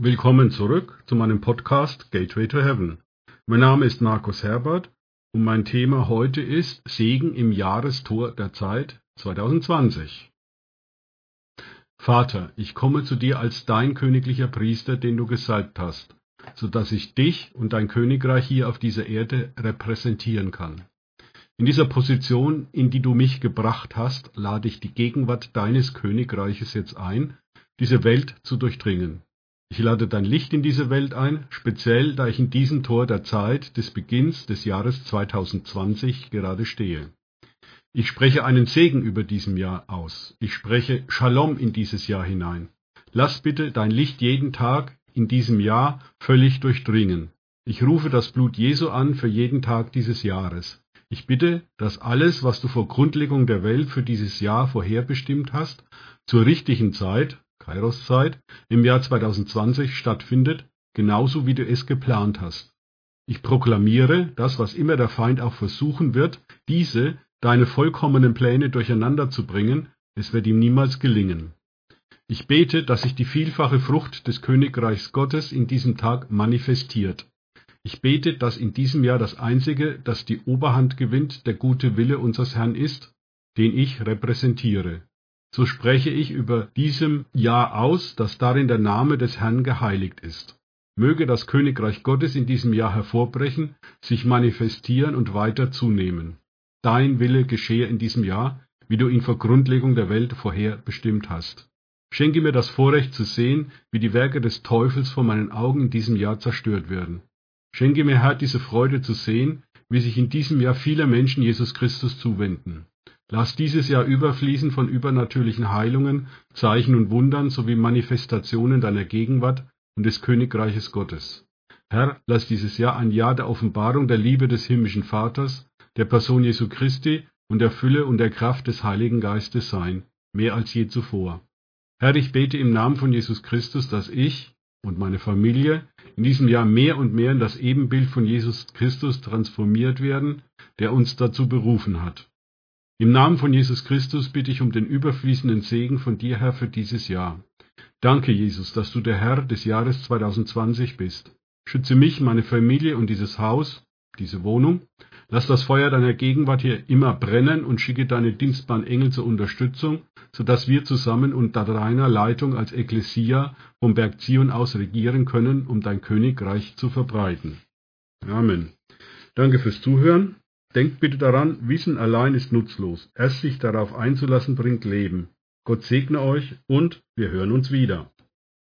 Willkommen zurück zu meinem Podcast Gateway to Heaven. Mein Name ist Markus Herbert und mein Thema heute ist Segen im Jahrestor der Zeit 2020. Vater, ich komme zu dir als dein königlicher Priester, den du gesalbt hast, so dass ich dich und dein Königreich hier auf dieser Erde repräsentieren kann. In dieser Position, in die du mich gebracht hast, lade ich die Gegenwart deines Königreiches jetzt ein, diese Welt zu durchdringen. Ich lade dein Licht in diese Welt ein, speziell da ich in diesem Tor der Zeit des Beginns des Jahres 2020 gerade stehe. Ich spreche einen Segen über diesem Jahr aus. Ich spreche Shalom in dieses Jahr hinein. Lass bitte dein Licht jeden Tag in diesem Jahr völlig durchdringen. Ich rufe das Blut Jesu an für jeden Tag dieses Jahres. Ich bitte, dass alles, was du vor Grundlegung der Welt für dieses Jahr vorherbestimmt hast, zur richtigen Zeit, Kairos-Zeit, im Jahr 2020 stattfindet, genauso wie du es geplant hast. Ich proklamiere, dass was immer der Feind auch versuchen wird, diese, deine vollkommenen Pläne durcheinander zu bringen, es wird ihm niemals gelingen. Ich bete, dass sich die vielfache Frucht des Königreichs Gottes in diesem Tag manifestiert. Ich bete, dass in diesem Jahr das Einzige, das die Oberhand gewinnt, der gute Wille unseres Herrn ist, den ich repräsentiere so spreche ich über diesem Jahr aus, dass darin der Name des Herrn geheiligt ist. Möge das Königreich Gottes in diesem Jahr hervorbrechen, sich manifestieren und weiter zunehmen. Dein Wille geschehe in diesem Jahr, wie du ihn vor Grundlegung der Welt vorher bestimmt hast. Schenke mir das Vorrecht zu sehen, wie die Werke des Teufels vor meinen Augen in diesem Jahr zerstört werden. Schenke mir, Herr, diese Freude zu sehen, wie sich in diesem Jahr viele Menschen Jesus Christus zuwenden. Lass dieses Jahr überfließen von übernatürlichen Heilungen, Zeichen und Wundern sowie Manifestationen deiner Gegenwart und des Königreiches Gottes. Herr, lass dieses Jahr ein Jahr der Offenbarung der Liebe des himmlischen Vaters, der Person Jesu Christi und der Fülle und der Kraft des Heiligen Geistes sein, mehr als je zuvor. Herr, ich bete im Namen von Jesus Christus, dass ich und meine Familie in diesem Jahr mehr und mehr in das Ebenbild von Jesus Christus transformiert werden, der uns dazu berufen hat. Im Namen von Jesus Christus bitte ich um den überfließenden Segen von dir, Herr, für dieses Jahr. Danke, Jesus, dass du der Herr des Jahres 2020 bist. Schütze mich, meine Familie und dieses Haus, diese Wohnung. Lass das Feuer deiner Gegenwart hier immer brennen und schicke deine dienstbaren Engel zur Unterstützung, sodass wir zusammen unter deiner Leitung als Ekklesia vom Berg Zion aus regieren können, um dein Königreich zu verbreiten. Amen. Danke fürs Zuhören. Denkt bitte daran, Wissen allein ist nutzlos. Erst sich darauf einzulassen bringt Leben. Gott segne euch und wir hören uns wieder.